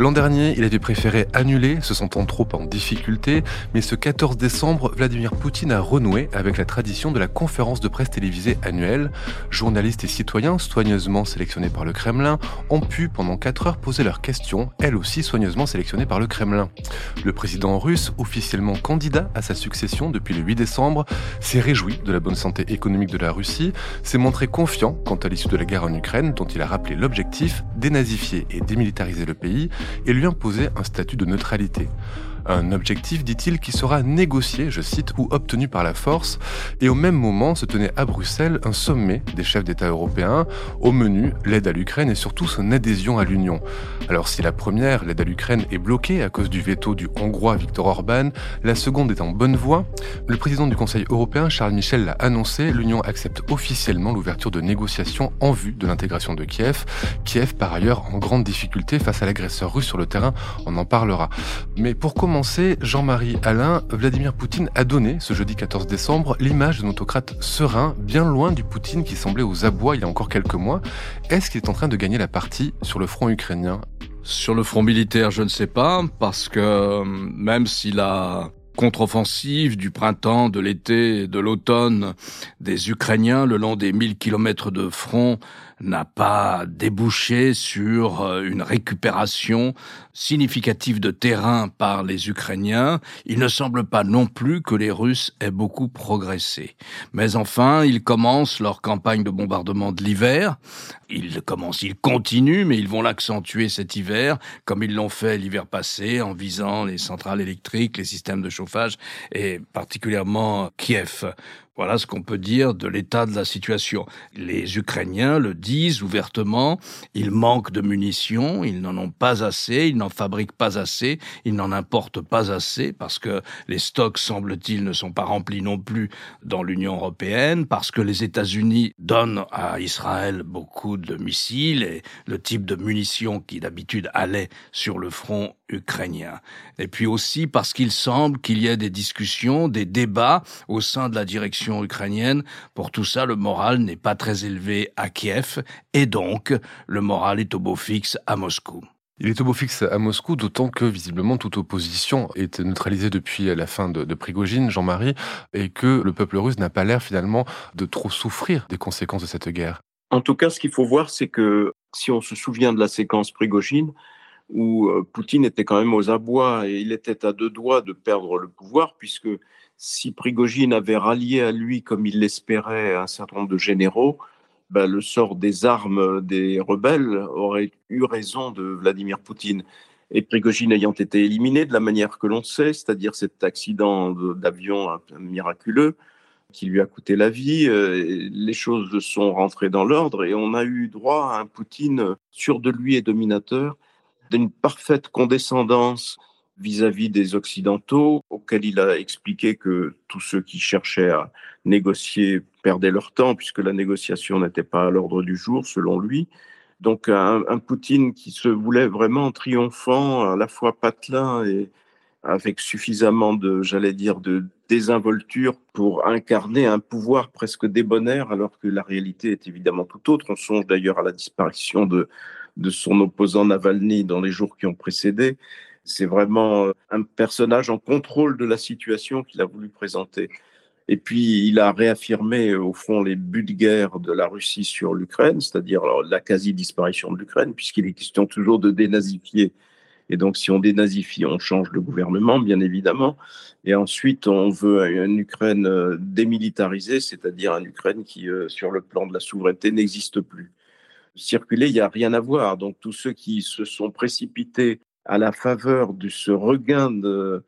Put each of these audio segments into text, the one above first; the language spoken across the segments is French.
L'an dernier, il avait préféré annuler, se sentant trop en difficulté, mais ce 14 décembre, Vladimir Poutine a renoué avec la tradition de la conférence de presse télévisée annuelle. Journalistes et citoyens, soigneusement sélectionnés par le Kremlin, ont pu pendant 4 heures poser leurs questions, elles aussi soigneusement sélectionnées par le Kremlin. Le président russe, officiellement candidat à sa succession depuis le 8 décembre, s'est réjoui de la bonne santé économique de la Russie, s'est montré confiant quant à l'issue de la guerre en Ukraine, dont il a rappelé l'objectif, dénazifier et démilitariser le pays, et lui imposer un statut de neutralité. Un objectif, dit-il, qui sera négocié, je cite, ou obtenu par la force. Et au même moment se tenait à Bruxelles un sommet des chefs d'État européens. Au menu, l'aide à l'Ukraine et surtout son adhésion à l'Union. Alors si la première, l'aide à l'Ukraine, est bloquée à cause du veto du Hongrois Viktor Orban, la seconde est en bonne voie. Le président du Conseil européen, Charles Michel, l'a annoncé, l'Union accepte officiellement l'ouverture de négociations en vue de l'intégration de Kiev. Kiev, par ailleurs, en grande difficulté face à l'agresseur russe sur le terrain, on en parlera. Mais pour commencer, Jean-Marie Alain, Vladimir Poutine a donné ce jeudi 14 décembre l'image d'un autocrate serein, bien loin du Poutine qui semblait aux abois il y a encore quelques mois. Est-ce qu'il est en train de gagner la partie sur le front ukrainien? Sur le front militaire, je ne sais pas, parce que euh, même s'il a contre-offensive du printemps, de l'été, de l'automne des Ukrainiens le long des 1000 kilomètres de front n'a pas débouché sur euh, une récupération significative de terrain par les Ukrainiens. Il ne semble pas non plus que les Russes aient beaucoup progressé. Mais enfin, ils commencent leur campagne de bombardement de l'hiver. Ils commencent, ils continuent, mais ils vont l'accentuer cet hiver, comme ils l'ont fait l'hiver passé, en visant les centrales électriques, les systèmes de chauffage, et particulièrement Kiev. Voilà ce qu'on peut dire de l'état de la situation. Les Ukrainiens le disent ouvertement, ils manquent de munitions, ils n'en ont pas assez, ils n'en fabriquent pas assez, ils n'en importent pas assez parce que les stocks, semble-t-il, ne sont pas remplis non plus dans l'Union européenne, parce que les États-Unis donnent à Israël beaucoup de missiles et le type de munitions qui d'habitude allaient sur le front ukrainien. Et puis aussi parce qu'il semble qu'il y ait des discussions, des débats au sein de la direction ukrainienne. Pour tout ça, le moral n'est pas très élevé à Kiev et donc le moral est au beau fixe à Moscou. Il est au beau fixe à Moscou, d'autant que visiblement toute opposition est neutralisée depuis la fin de, de Prigogine, Jean-Marie, et que le peuple russe n'a pas l'air finalement de trop souffrir des conséquences de cette guerre. En tout cas, ce qu'il faut voir, c'est que si on se souvient de la séquence Prigogine, où euh, Poutine était quand même aux abois et il était à deux doigts de perdre le pouvoir, puisque si Prigogine avait rallié à lui, comme il l'espérait, un certain nombre de généraux, ben, le sort des armes des rebelles aurait eu raison de Vladimir Poutine. Et Prigogine ayant été éliminé de la manière que l'on sait, c'est-à-dire cet accident d'avion miraculeux qui lui a coûté la vie, euh, les choses sont rentrées dans l'ordre et on a eu droit à un Poutine sûr de lui et dominateur, d'une parfaite condescendance vis-à-vis des Occidentaux, auxquels il a expliqué que tous ceux qui cherchaient à négocier perdaient leur temps, puisque la négociation n'était pas à l'ordre du jour, selon lui. Donc un, un, Poutine qui se voulait vraiment triomphant, à la fois patelin et avec suffisamment de, j'allais dire, de désinvolture pour incarner un pouvoir presque débonnaire, alors que la réalité est évidemment tout autre. On songe d'ailleurs à la disparition de, de son opposant Navalny dans les jours qui ont précédé. C'est vraiment euh, un personnage en contrôle de la situation qu'il a voulu présenter. Et puis, il a réaffirmé, au fond, les buts de guerre de la Russie sur l'Ukraine, c'est-à-dire la quasi-disparition de l'Ukraine, puisqu'il est question toujours de dénazifier. Et donc, si on dénazifie, on change le gouvernement, bien évidemment. Et ensuite, on veut une Ukraine euh, démilitarisée, c'est-à-dire une Ukraine qui, euh, sur le plan de la souveraineté, n'existe plus. Circuler, il n'y a rien à voir. Donc, tous ceux qui se sont précipités à la faveur de ce regain de,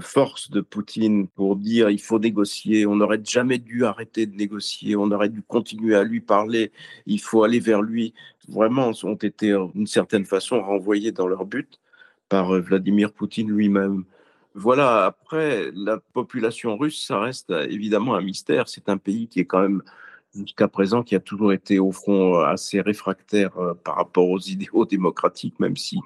force de Poutine pour dire il faut négocier, on n'aurait jamais dû arrêter de négocier, on aurait dû continuer à lui parler, il faut aller vers lui, vraiment ont été d'une certaine façon renvoyés dans leur but par euh, Vladimir Poutine lui-même. Voilà, après, la population russe, ça reste euh, évidemment un mystère. C'est un pays qui est quand même jusqu'à présent, qui a toujours été au fond assez réfractaire par rapport aux idéaux démocratiques, même si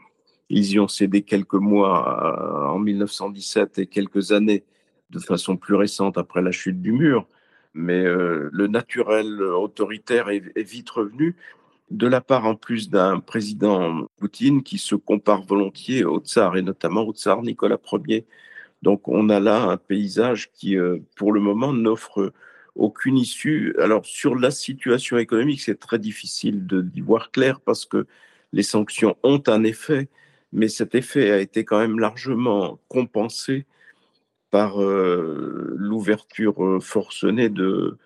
ils y ont cédé quelques mois en 1917 et quelques années de façon plus récente après la chute du mur. Mais le naturel autoritaire est, est vite revenu de la part en plus d'un président Poutine qui se compare volontiers au tsar et notamment au tsar Nicolas Ier. Donc on a là un paysage qui, euh, pour le moment, n'offre aucune issue. Alors sur la situation économique, c'est très difficile d'y voir clair parce que les sanctions ont un effet, mais cet effet a été quand même largement compensé par euh, l'ouverture euh, forcenée de,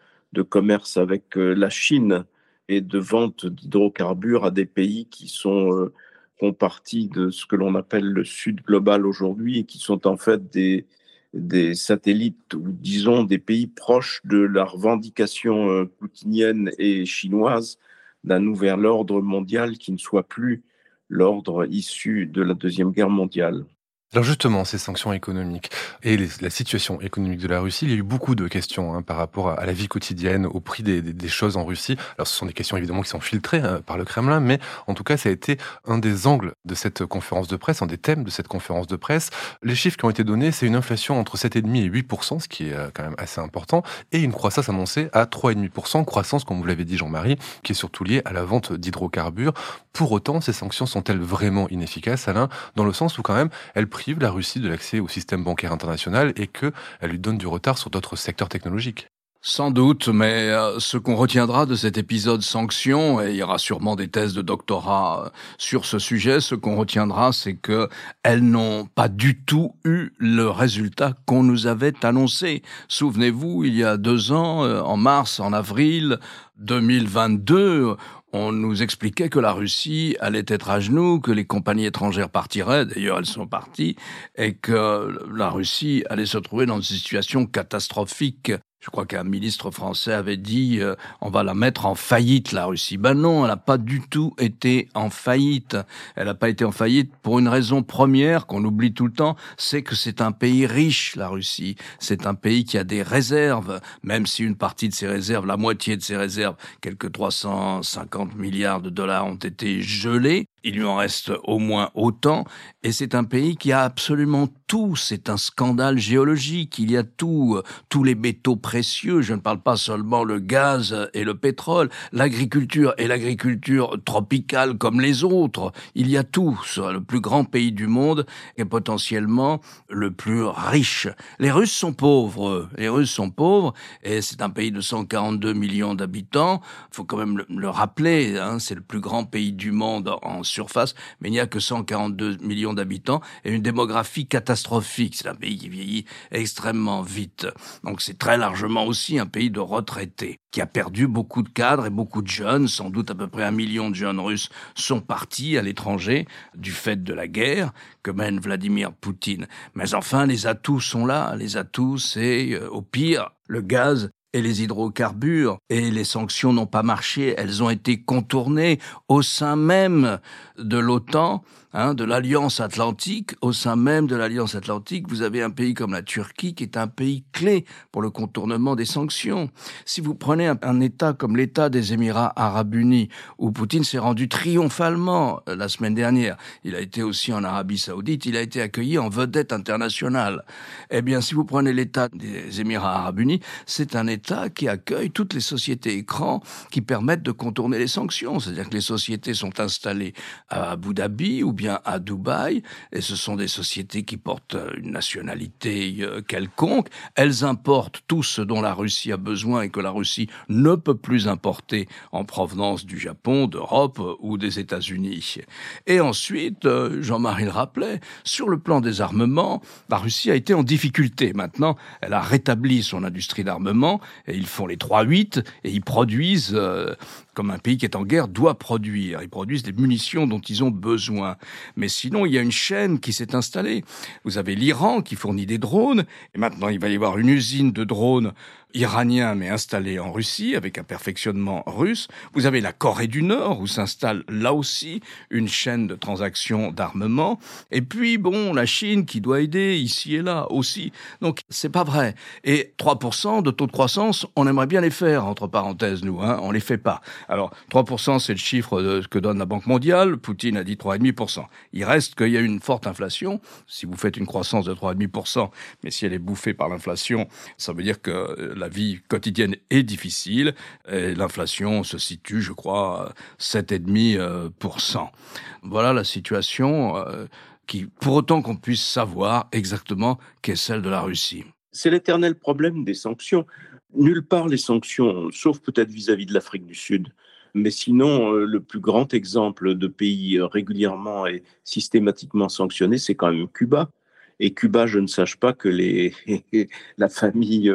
commerce avec la Chine et de vente d'hydrocarbures à des pays qui sont euh, font partie de ce que l'on appelle le Sud global aujourd'hui et qui sont en fait des, des satellites ou disons des pays proches de la revendication euh, poutinienne et chinoise d'un nouvel ordre mondial qui ne soit plus l'ordre issu de la Deuxième Guerre mondiale. Alors justement, ces sanctions économiques et la situation économique de la Russie, il y a eu beaucoup de questions hein, par rapport à, la vie quotidienne, au prix des, choses en Russie. Alors ce sont des questions évidemment qui sont filtrées hein, par le Kremlin, mais en tout cas ça a été un des angles de cette conférence de presse, un des thèmes de cette conférence de presse. Les chiffres qui ont été donnés, c'est une inflation entre 7,5 et 8%, ce qui est euh, quand même assez important, et une croissance annoncée à 3,5%, croissance comme vous l'avez dit Jean-Marie, qui est surtout liée à la vente d'hydrocarbures. Pour autant, ces sanctions sont-elles vraiment inefficaces, Alain, dans le sens où quand même elles la Russie de l'accès au système bancaire international et qu'elle lui donne du retard sur d'autres secteurs technologiques. Sans doute, mais euh, ce qu'on retiendra de cet épisode sanction, et il y aura sûrement des thèses de doctorat euh, sur ce sujet, ce qu'on retiendra, c'est que elles n'ont pas du tout eu le résultat qu'on nous avait annoncé. Souvenez-vous, il y a deux ans, euh, en mars, en avril 2022, on nous expliquait que la Russie allait être à genoux, que les compagnies étrangères partiraient, d'ailleurs elles sont parties, et que la Russie allait se trouver dans une situation catastrophique je crois qu'un ministre français avait dit euh, on va la mettre en faillite la Russie. Ben non, elle n'a pas du tout été en faillite. Elle n'a pas été en faillite pour une raison première qu'on oublie tout le temps, c'est que c'est un pays riche la Russie. C'est un pays qui a des réserves, même si une partie de ses réserves, la moitié de ses réserves, quelques 350 milliards de dollars ont été gelés. Il lui en reste au moins autant, et c'est un pays qui a absolument tout. C'est un scandale géologique. Il y a tout, tous les métaux précieux. Je ne parle pas seulement le gaz et le pétrole, l'agriculture et l'agriculture tropicale comme les autres. Il y a tout. Le plus grand pays du monde et potentiellement le plus riche. Les Russes sont pauvres. Les Russes sont pauvres et c'est un pays de 142 millions d'habitants. Il faut quand même le, le rappeler. Hein, c'est le plus grand pays du monde en surface, mais il n'y a que 142 millions d'habitants et une démographie catastrophique. C'est un pays qui vieillit extrêmement vite. Donc c'est très largement aussi un pays de retraités qui a perdu beaucoup de cadres et beaucoup de jeunes. Sans doute à peu près un million de jeunes russes sont partis à l'étranger du fait de la guerre que mène Vladimir Poutine. Mais enfin, les atouts sont là. Les atouts, c'est euh, au pire le gaz et les hydrocarbures et les sanctions n'ont pas marché, elles ont été contournées au sein même de l'OTAN Hein, de l'Alliance Atlantique, au sein même de l'Alliance Atlantique, vous avez un pays comme la Turquie qui est un pays clé pour le contournement des sanctions. Si vous prenez un, État comme l'État des Émirats arabes unis, où Poutine s'est rendu triomphalement euh, la semaine dernière, il a été aussi en Arabie saoudite, il a été accueilli en vedette internationale. Eh bien, si vous prenez l'État des Émirats arabes unis, c'est un État qui accueille toutes les sociétés écrans qui permettent de contourner les sanctions. C'est-à-dire que les sociétés sont installées à Abu Dhabi ou bien à Dubaï, et ce sont des sociétés qui portent une nationalité euh, quelconque. Elles importent tout ce dont la Russie a besoin et que la Russie ne peut plus importer en provenance du Japon, d'Europe ou des États-Unis. Et ensuite, euh, Jean-Marie le rappelait, sur le plan des armements, la Russie a été en difficulté. Maintenant, elle a rétabli son industrie d'armement et ils font les 3-8 et ils produisent euh, comme un pays qui est en guerre doit produire. Ils produisent des munitions dont ils ont besoin. Mais sinon, il y a une chaîne qui s'est installée. Vous avez l'Iran qui fournit des drones, et maintenant il va y avoir une usine de drones iranien mais installé en Russie avec un perfectionnement russe. Vous avez la Corée du Nord où s'installe là aussi une chaîne de transactions d'armement. Et puis bon, la Chine qui doit aider ici et là aussi. Donc c'est pas vrai. Et 3% de taux de croissance, on aimerait bien les faire entre parenthèses nous, hein, on les fait pas. Alors 3% c'est le chiffre de, que donne la Banque mondiale. Poutine a dit 3,5%. Il reste qu'il y a une forte inflation. Si vous faites une croissance de 3,5%, mais si elle est bouffée par l'inflation, ça veut dire que la vie quotidienne est difficile. Et l'inflation se situe, je crois, 7,5%. Voilà la situation euh, qui, pour autant qu'on puisse savoir exactement qu'est celle de la Russie. C'est l'éternel problème des sanctions. Nulle part les sanctions, sauf peut-être vis-à-vis de l'Afrique du Sud. Mais sinon, euh, le plus grand exemple de pays euh, régulièrement et systématiquement sanctionné, c'est quand même Cuba. Et Cuba, je ne sache pas que les, la famille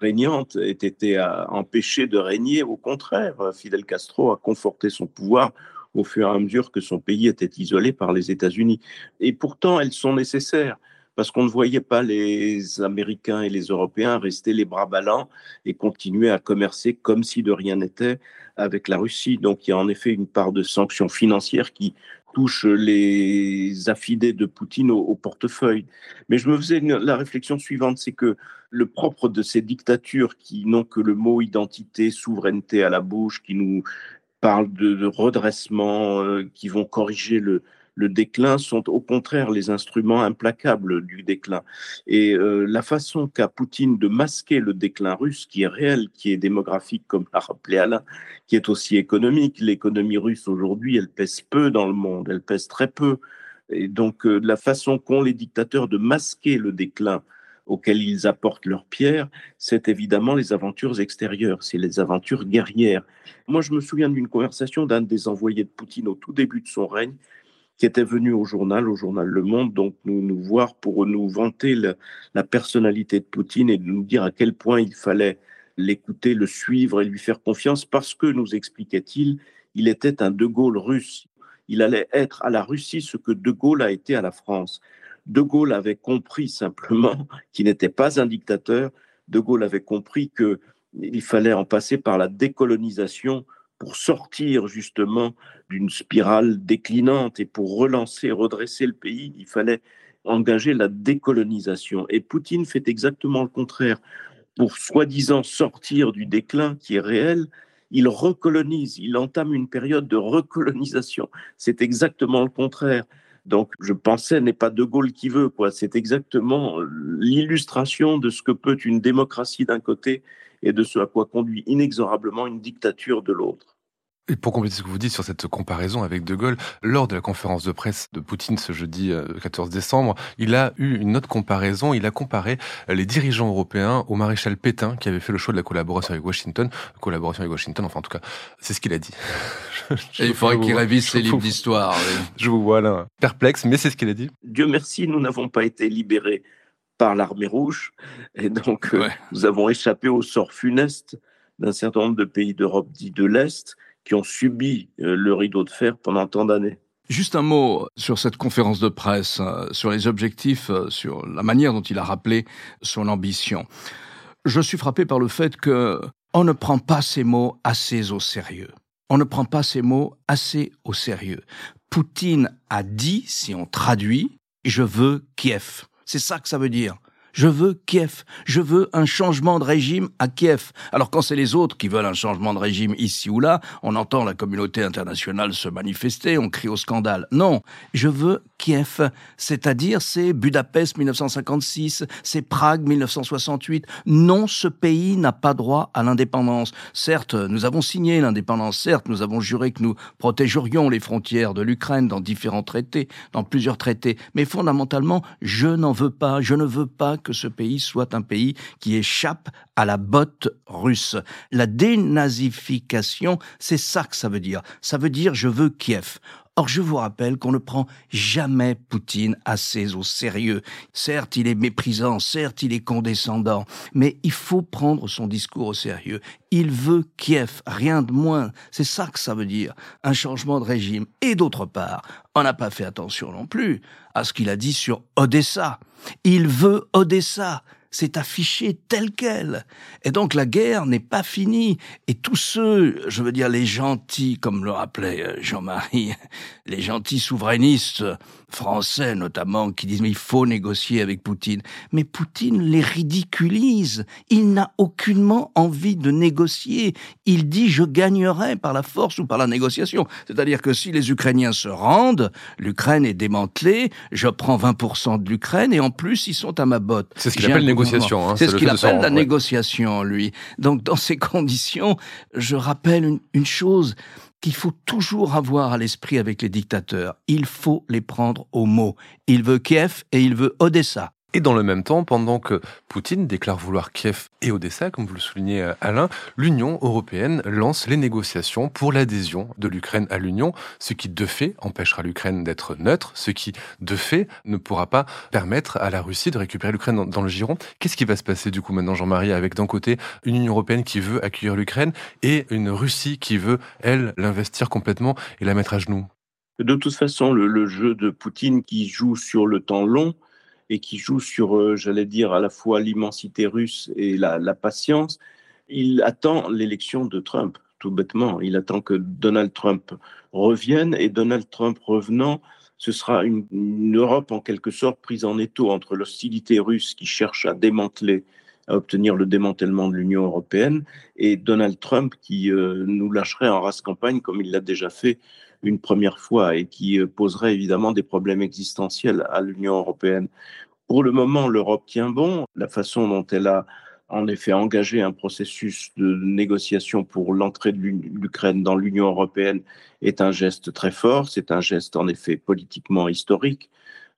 régnante ait été empêchée de régner. Au contraire, Fidel Castro a conforté son pouvoir au fur et à mesure que son pays était isolé par les États-Unis. Et pourtant, elles sont nécessaires parce qu'on ne voyait pas les Américains et les Européens rester les bras ballants et continuer à commercer comme si de rien n'était avec la Russie. Donc il y a en effet une part de sanctions financières qui touche les affidés de Poutine au, portefeuille. Mais je me faisais la réflexion suivante, c'est que le propre de ces dictatures qui n'ont que le mot identité, souveraineté à la bouche, qui nous parlent de, redressement, euh, qui vont corriger le, le déclin sont au contraire les instruments implacables du déclin. Et euh, la façon qu'a Poutine de masquer le déclin russe, qui est réel, qui est démographique, comme l'a rappelé Alain, qui est aussi économique. L'économie russe aujourd'hui, elle pèse peu dans le monde, elle pèse très peu. Et donc euh, la façon qu'ont les dictateurs de masquer le déclin auquel ils apportent leur pierre, c'est évidemment les aventures extérieures, c'est les aventures guerrières. Moi, je me souviens d'une conversation d'un des envoyés de Poutine au tout début de son règne, qui était venu au journal, au journal Le Monde, donc nous, nous voir pour nous vanter la, personnalité de Poutine et nous dire à quel point il fallait l'écouter, le suivre et lui faire confiance parce que, nous expliquait-il, il était un De Gaulle russe. Il allait être à la Russie ce que De Gaulle a été à la France. De Gaulle avait compris simplement qu'il n'était pas un dictateur. De Gaulle avait compris qu'il fallait en passer par la décolonisation pour sortir justement d'une spirale déclinante et pour relancer, redresser le pays, il fallait engager la décolonisation. Et Poutine fait exactement le contraire. Pour soi-disant sortir du déclin qui est réel, il recolonise, il entame une période de recolonisation. C'est exactement le contraire. Donc, je pensais, n'est pas De Gaulle qui veut, quoi. C'est exactement l'illustration de ce que peut une démocratie d'un côté et de ce à quoi conduit inexorablement une dictature de l'autre. Et pour compléter ce que vous dites sur cette comparaison avec De Gaulle, lors de la conférence de presse de Poutine ce jeudi 14 euh, décembre, il a eu une autre comparaison. Il a comparé les dirigeants européens au maréchal Pétain qui avait fait le choix de la collaboration avec Washington. Collaboration avec Washington, enfin en tout cas, c'est ce qu'il a dit. Et il faudrait qu'il révise ses livres d'histoire. Je vous vois là perplexe, mais c'est ce qu'il a dit. Dieu merci, nous n'avons pas été libérés par l'armée rouge. Et donc, euh, nous avons échappé au sort funeste d'un certain nombre de pays d'Europe dit de l'Est qui ont subi euh, le rideau de fer pendant tant d'années. Juste un mot sur cette conférence de presse, euh, sur les objectifs, sur la manière dont il a rappelé son ambition. Je suis frappé par le fait que on ne prend pas ces mots assez au sérieux. On ne prend pas ces mots assez au sérieux. Poutine a dit, si on traduit, je veux Kiev. C'est ça que ça veut dire. Je veux Kiev. Je veux un changement de régime à Kiev. Alors quand c'est les autres qui veulent un changement de régime ici ou là, on entend la communauté internationale se manifester, on crie au scandale. Non, je veux Kiev, c'est-à-dire c'est Budapest 1956, c'est Prague 1968. Non, ce pays n'a pas droit à l'indépendance. Certes, nous avons signé l'indépendance, certes, nous avons juré que nous protégerions les frontières de l'Ukraine dans différents traités, dans plusieurs traités, mais fondamentalement, je n'en veux pas, je ne veux pas que ce pays soit un pays qui échappe à la botte russe. La dénazification, c'est ça que ça veut dire. Ça veut dire je veux Kiev. Or, je vous rappelle qu'on ne prend jamais Poutine assez au sérieux. Certes, il est méprisant, certes, il est condescendant, mais il faut prendre son discours au sérieux. Il veut Kiev, rien de moins. C'est ça que ça veut dire, un changement de régime. Et d'autre part, on n'a pas fait attention non plus à ce qu'il a dit sur Odessa. Il veut Odessa. C'est affiché tel quel. Et donc la guerre n'est pas finie. Et tous ceux, je veux dire les gentils, comme le rappelait euh, Jean-Marie, les gentils souverainistes français notamment, qui disent mais il faut négocier avec Poutine. Mais Poutine les ridiculise. Il n'a aucunement envie de négocier. Il dit je gagnerai par la force ou par la négociation. C'est-à-dire que si les Ukrainiens se rendent, l'Ukraine est démantelée, je prends 20% de l'Ukraine et en plus ils sont à ma botte. C'est ce qu'il appelle négociation. Hein, c'est ce qu'il appelle la négociation, lui. Donc dans ces conditions, je rappelle une chose, qu'il faut toujours avoir à l'esprit avec les dictateurs. Il faut les prendre au mot. Il veut Kiev et il veut Odessa. Et dans le même temps, pendant que Poutine déclare vouloir Kiev et Odessa, comme vous le soulignez euh, Alain, l'Union européenne lance les négociations pour l'adhésion de l'Ukraine à l'Union, ce qui de fait empêchera l'Ukraine d'être neutre, ce qui de fait ne pourra pas permettre à la Russie de récupérer l'Ukraine dans, le giron. Qu'est-ce qui va se passer du coup maintenant, Jean-Marie, avec d'un côté une Union européenne qui veut accueillir l'Ukraine et une Russie qui veut, elle, l'investir complètement et la mettre à genoux? De toute façon, le, jeu de Poutine qui joue sur le temps long, et qui joue sur, euh, j'allais dire, à la fois l'immensité russe et la, patience, il attend l'élection de Trump, tout bêtement. Il attend que Donald Trump revienne et Donald Trump revenant, ce sera une, Europe en quelque sorte prise en étau entre l'hostilité russe qui cherche à démanteler à obtenir le démantèlement de l'Union européenne et Donald Trump qui euh, nous lâcherait en race campagne comme il l'a déjà fait une première fois et qui euh, poserait évidemment des problèmes existentiels à l'Union européenne. Pour le moment, l'Europe tient bon. La façon dont elle a en effet engagé un processus de négociation pour l'entrée de l'Ukraine dans l'Union européenne est un geste très fort. C'est un geste en effet politiquement historique,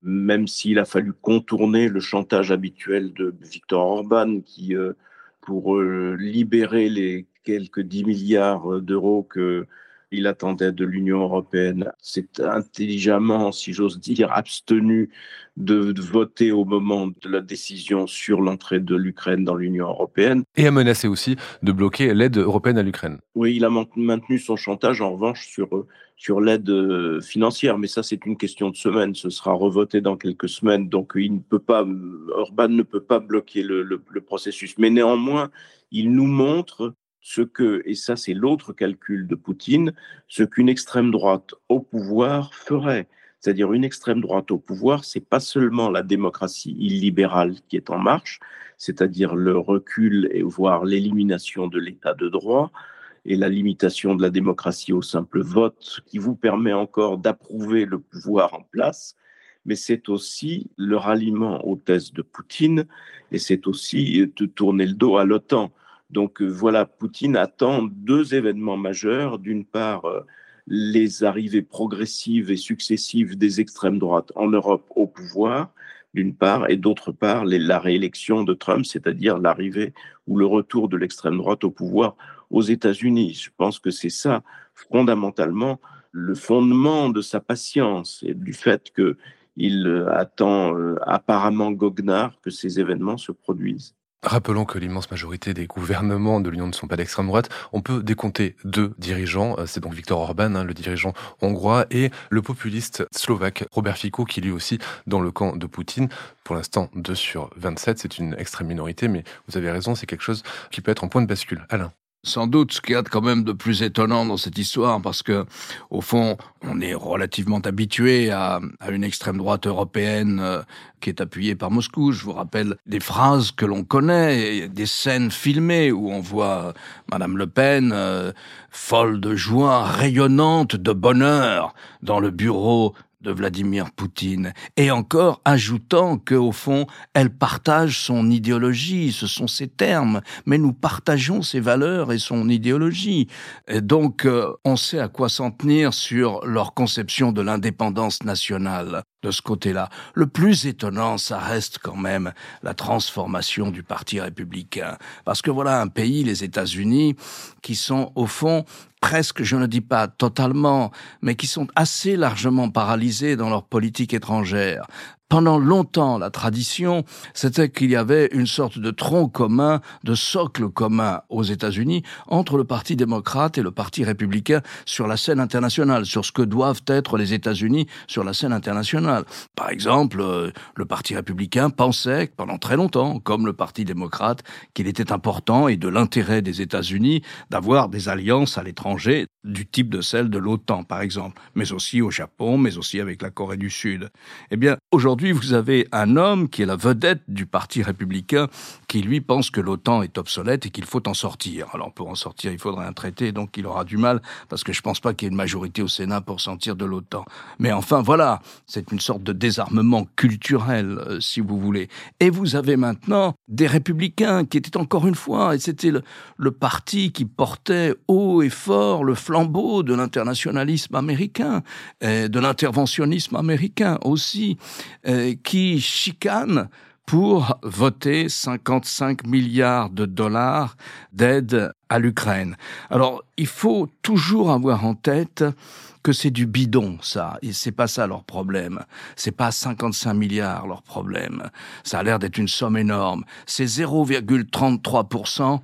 même s'il a fallu contourner le chantage habituel de Viktor Orban qui, euh, pour euh, libérer les quelques 10 milliards d'euros que il attendait de l'Union européenne. C'est intelligemment, si j'ose dire, abstenu de, voter au moment de la décision sur l'entrée de l'Ukraine dans l'Union européenne. Et a menacé aussi de bloquer l'aide européenne à l'Ukraine. Oui, il a maintenu son chantage en revanche sur, sur l'aide euh, financière, mais ça c'est une question de semaine. Ce sera revoté dans quelques semaines, donc il ne peut pas, Orban ne peut pas bloquer le, le processus. Mais néanmoins, il nous montre ce que, et ça c'est l'autre calcul de Poutine, ce qu'une extrême droite au pouvoir ferait. C'est-à-dire une extrême droite au pouvoir, c'est pas seulement la démocratie illibérale qui est en marche, c'est-à-dire le recul et voire l'élimination de l'état de droit et la limitation de la démocratie au simple vote qui vous permet encore d'approuver le pouvoir en place, mais c'est aussi le ralliement aux thèses de Poutine et c'est aussi de tourner le dos à l'OTAN. Donc euh, voilà, Poutine attend deux événements majeurs. D'une part, euh, les arrivées progressives et successives des extrêmes droites en Europe au pouvoir, d'une part, et d'autre part, la réélection de Trump, c'est-à-dire l'arrivée ou le retour de l'extrême droite au pouvoir aux États-Unis. Je pense que c'est ça, fondamentalement, le fondement de sa patience et du fait qu'il euh, attend apparemment goguenard que ces événements se produisent. Rappelons que l'immense majorité des gouvernements de l'Union ne sont pas d'extrême droite. On peut décompter deux dirigeants, euh, c'est donc Viktor Orban, hein, le dirigeant hongrois, et le populiste slovaque Robert Fico, qui lui aussi dans le camp de Poutine. Pour l'instant, 2 sur 27, c'est une extrême minorité, mais vous avez raison, c'est quelque chose qui peut être en point de bascule. Alain sans doute ce qu'il y a quand même de plus étonnant dans cette histoire, parce que au fond, on est relativement habitué à, une extrême droite européenne euh, qui est appuyée par Moscou. Je vous rappelle des phrases que l'on connaît, des scènes filmées où on voit Madame Le Pen euh, folle de joie, rayonnante de bonheur dans le bureau de Vladimir Poutine, et encore ajoutant que au fond, elle partage son idéologie, ce sont ses termes, mais nous partageons ses valeurs et son idéologie. Et donc, euh, on sait à quoi s'en tenir sur leur conception de l'indépendance nationale de ce côté-là. Le plus étonnant, ça reste quand même la transformation du Parti républicain. Parce que voilà un pays, les États-Unis, qui sont au fond presque, je ne dis pas totalement, mais qui sont assez largement paralysés dans leur politique étrangère. Pendant longtemps, la tradition, c'était qu'il y avait une sorte de tronc commun, de socle commun aux États-Unis entre le Parti démocrate et le Parti républicain sur la scène internationale, sur ce que doivent être les États-Unis sur la scène internationale. Par exemple, euh, le Parti républicain pensait pendant très longtemps, comme le Parti démocrate, qu'il était important et de l'intérêt des États-Unis d'avoir des alliances à l'étranger du type de celle de l'OTAN, par exemple, mais aussi au Japon, mais aussi avec la Corée du Sud. Eh bien, aujourd'hui, Aujourd'hui, vous avez un homme qui est la vedette du Parti républicain qui, lui, pense que l'OTAN est obsolète et qu'il faut en sortir. Alors, pour en sortir, il faudrait un traité, donc il aura du mal, parce que je pense pas qu'il y ait une majorité au Sénat pour sortir de l'OTAN. Mais enfin, voilà, c'est une sorte de désarmement culturel, euh, si vous voulez. Et vous avez maintenant des républicains qui étaient encore une fois, et c'était le, parti qui portait haut et fort le flambeau de l'internationalisme américain, de l'interventionnisme américain aussi, euh, qui chicane pour voter 55 milliards de dollars d'aide à l'Ukraine. Alors, il faut toujours avoir en tête que c'est du bidon, ça, et c'est pas ça leur problème. C'est pas 55 milliards leur problème. Ça a l'air d'être une somme énorme. C'est 0,33%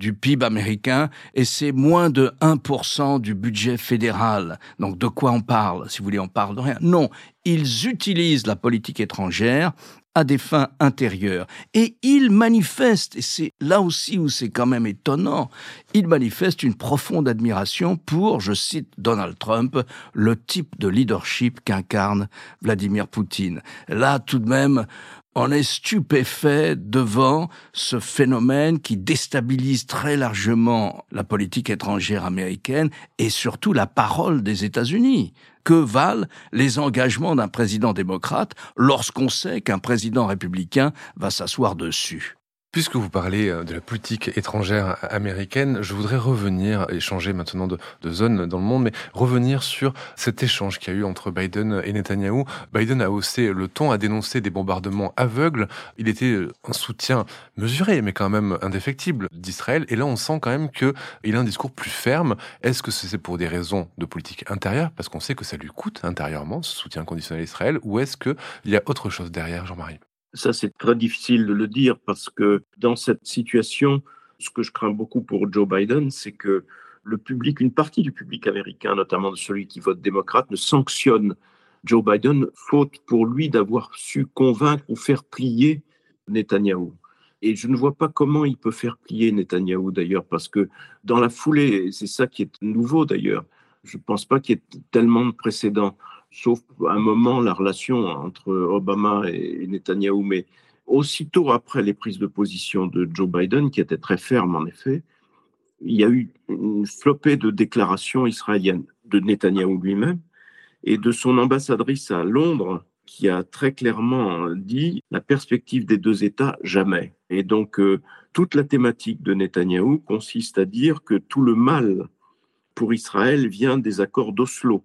du PIB américain et c'est moins de 1% du budget fédéral. Donc de quoi on parle Si vous voulez, on parle de rien. Non, ils utilisent la politique étrangère à des fins intérieures. Et ils manifestent, et c'est là aussi où c'est quand même étonnant, ils manifestent une profonde admiration pour, je cite Donald Trump, le type de leadership qu'incarne Vladimir Poutine. Là, tout de même, on est stupéfait devant ce phénomène qui déstabilise très largement la politique étrangère américaine et surtout la parole des États-Unis. Que valent les engagements d'un président démocrate lorsqu'on sait qu'un président républicain va s'asseoir dessus? Puisque vous parlez euh, de la politique étrangère américaine, je voudrais revenir et changer maintenant de, zone dans le monde, mais revenir sur cet échange qu'il y a eu entre Biden et Netanyahou. Biden a haussé le ton, a dénoncé des bombardements aveugles. Il était euh, un soutien mesuré, mais quand même indéfectible d'Israël. Et là, on sent quand même qu'il a un discours plus ferme. Est-ce que c'est pour des raisons de politique intérieure, parce qu'on sait que ça lui coûte intérieurement ce soutien conditionnel à Israël, ou est-ce qu'il y a autre chose derrière, Jean-Marie? Ça, c'est très difficile de le dire parce que dans cette situation, ce que je crains beaucoup pour Joe Biden, c'est que le public, une partie du public américain, notamment celui qui vote démocrate, ne sanctionne Joe Biden faute pour lui d'avoir su convaincre ou faire plier Netanyahou. Et je ne vois pas comment il peut faire plier Netanyahou d'ailleurs, parce que dans la foulée, c'est ça qui est nouveau d'ailleurs, je ne pense pas qu'il y ait tellement de précédents sauf un moment la relation entre Obama et Netanyahou. Mais aussitôt après les prises de position de Joe Biden, qui étaient très fermes en effet, il y a eu une flopée de déclarations israéliennes de Netanyahou lui-même et de son ambassadrice à Londres qui a très clairement dit la perspective des deux États, jamais. Et donc, euh, toute la thématique de Netanyahou consiste à dire que tout le mal pour Israël vient des accords d'Oslo,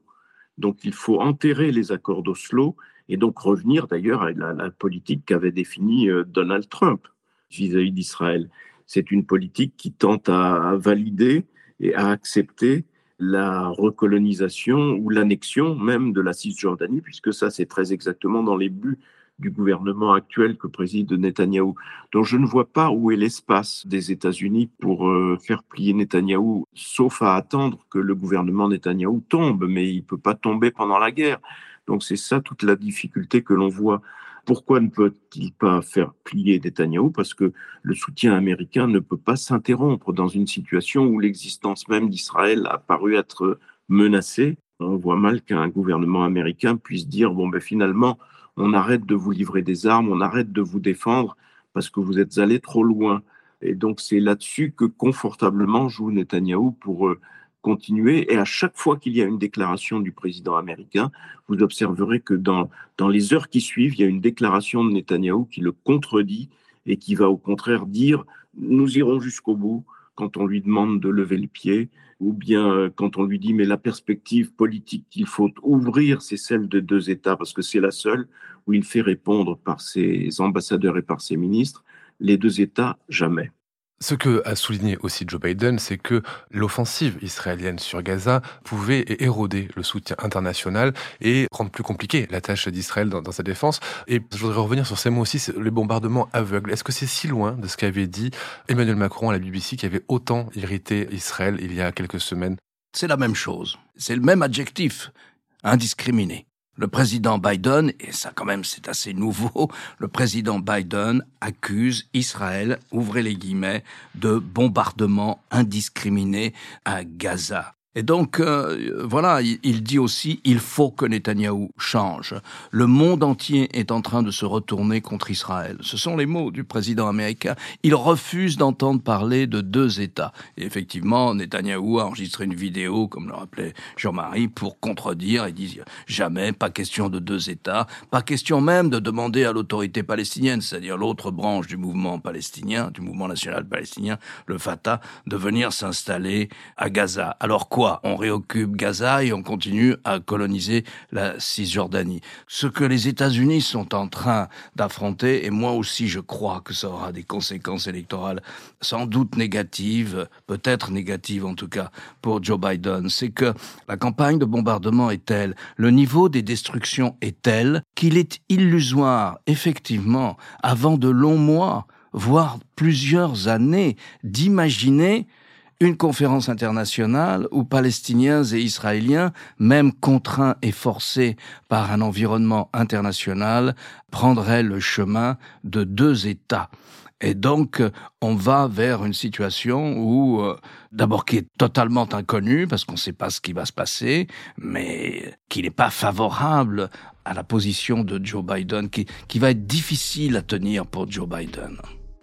donc il faut enterrer les accords d'Oslo et donc revenir d'ailleurs à la, politique qu'avait définie euh, Donald Trump vis-à-vis d'Israël. C'est une politique qui tente à valider et à accepter la recolonisation ou l'annexion même de la Cisjordanie, puisque ça c'est très exactement dans les buts du gouvernement actuel que préside Netanyahou. Donc je ne vois pas où est l'espace des États-Unis pour euh, faire plier Netanyahou, sauf à attendre que le gouvernement Netanyahou tombe, mais il ne peut pas tomber pendant la guerre. Donc c'est ça toute la difficulté que l'on voit. Pourquoi ne peut-il pas faire plier Netanyahou? Parce que le soutien américain ne peut pas s'interrompre dans une situation où l'existence même d'Israël a paru être menacée. On voit mal qu'un gouvernement américain puisse dire, bon ben finalement, on arrête de vous livrer des armes, on arrête de vous défendre parce que vous êtes allé trop loin. Et donc c'est là-dessus que confortablement joue Netanyahou pour euh, continuer. Et à chaque fois qu'il y a une déclaration du président américain, vous observerez que dans, dans les heures qui suivent, il y a une déclaration de Netanyahou qui le contredit et qui va au contraire dire nous irons jusqu'au bout quand on lui demande de lever le pied, ou bien euh, quand on lui dit mais la perspective politique qu'il faut ouvrir, c'est celle de deux États, parce que c'est la seule où il fait répondre par ses ambassadeurs et par ses ministres, les deux États, jamais. Ce que a souligné aussi Joe Biden, c'est que l'offensive israélienne sur Gaza pouvait éroder le soutien international et rendre plus compliqué la tâche d'Israël dans, sa défense. Et je voudrais revenir sur ces mots aussi, les bombardements aveugles. Est-ce que c'est si loin de ce qu'avait dit Emmanuel Macron à la BBC qui avait autant irrité Israël il y a quelques semaines? C'est la même chose. C'est le même adjectif, indiscriminé. Le président Biden, et ça quand même c'est assez nouveau, le président Biden accuse Israël, ouvrez les guillemets, de bombardement indiscriminé à Gaza. Et donc, euh, voilà, il, dit aussi, il faut que Netanyahou change. Le monde entier est en train de se retourner contre Israël. Ce sont les mots du président américain. Il refuse d'entendre parler de deux États. Et effectivement, Netanyahou a enregistré une vidéo, comme le rappelait Jean-Marie, pour contredire et dire jamais, pas question de deux États, pas question même de demander à l'autorité palestinienne, c'est-à-dire l'autre branche du mouvement palestinien, du mouvement national palestinien, le Fatah, de venir s'installer à Gaza. Alors quoi on réoccupe Gaza et on continue à coloniser la Cisjordanie. Ce que les États-Unis sont en train d'affronter, et moi aussi je crois que ça aura des conséquences électorales sans doute négatives, peut-être négatives en tout cas pour Joe Biden, c'est que la campagne de bombardement est telle, le niveau des destructions est tel qu'il est illusoire, effectivement, avant de longs mois, voire plusieurs années, d'imaginer une conférence internationale où Palestiniens et Israéliens, même contraints et forcés par un environnement international, prendraient le chemin de deux États. Et donc, on va vers une situation où, euh, d'abord, qui est totalement inconnue, parce qu'on ne sait pas ce qui va se passer, mais qui n'est pas favorable à la position de Joe Biden, qui, qui va être difficile à tenir pour Joe Biden.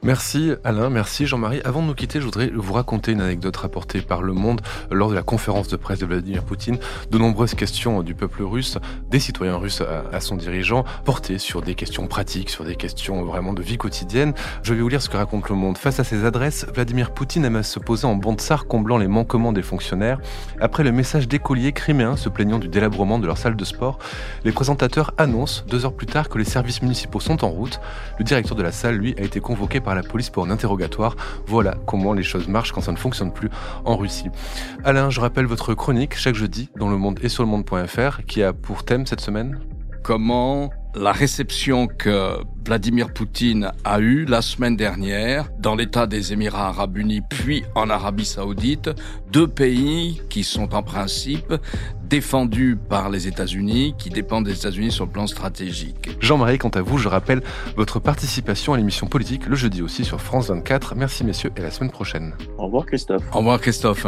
Merci Alain, merci Jean-Marie. Avant de nous quitter, je voudrais vous raconter une anecdote rapportée par Le Monde lors de la conférence de presse de Vladimir Poutine. De nombreuses questions du peuple russe, des citoyens russes à, son dirigeant, portées sur des questions pratiques, sur des questions vraiment de vie quotidienne. Je vais vous lire ce que raconte Le Monde. Face à ces adresses, Vladimir Poutine aime à se poser en bon tsar comblant les manquements des fonctionnaires. Après le message d'écoliers criméens se plaignant du délabrement de leur salle de sport, les présentateurs annoncent deux heures plus tard que les services municipaux sont en route. Le directeur de la salle, lui, a été convoqué par la police pour un interrogatoire. Voilà comment les choses marchent quand ça ne fonctionne plus en Russie. Alain, je rappelle votre chronique chaque jeudi dans le monde et sur le monde.fr qui a pour thème cette semaine Comment la réception que Vladimir Poutine a eue la semaine dernière dans l'État des Émirats arabes unis puis en Arabie saoudite, deux pays qui sont en principe défendus par les États-Unis, qui dépendent des États-Unis sur le plan stratégique. Jean-Marie, quant à vous, je rappelle votre participation à l'émission politique le jeudi aussi sur France 24. Merci messieurs et à la semaine prochaine. Au revoir Christophe. Au revoir Christophe.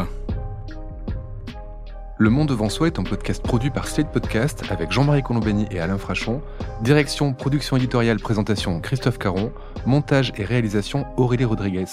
Le Monde devant soi est un podcast produit par Slate Podcast avec Jean-Marie Colombani et Alain Frachon. Direction, production éditoriale, présentation Christophe Caron. Montage et réalisation Aurélie Rodriguez.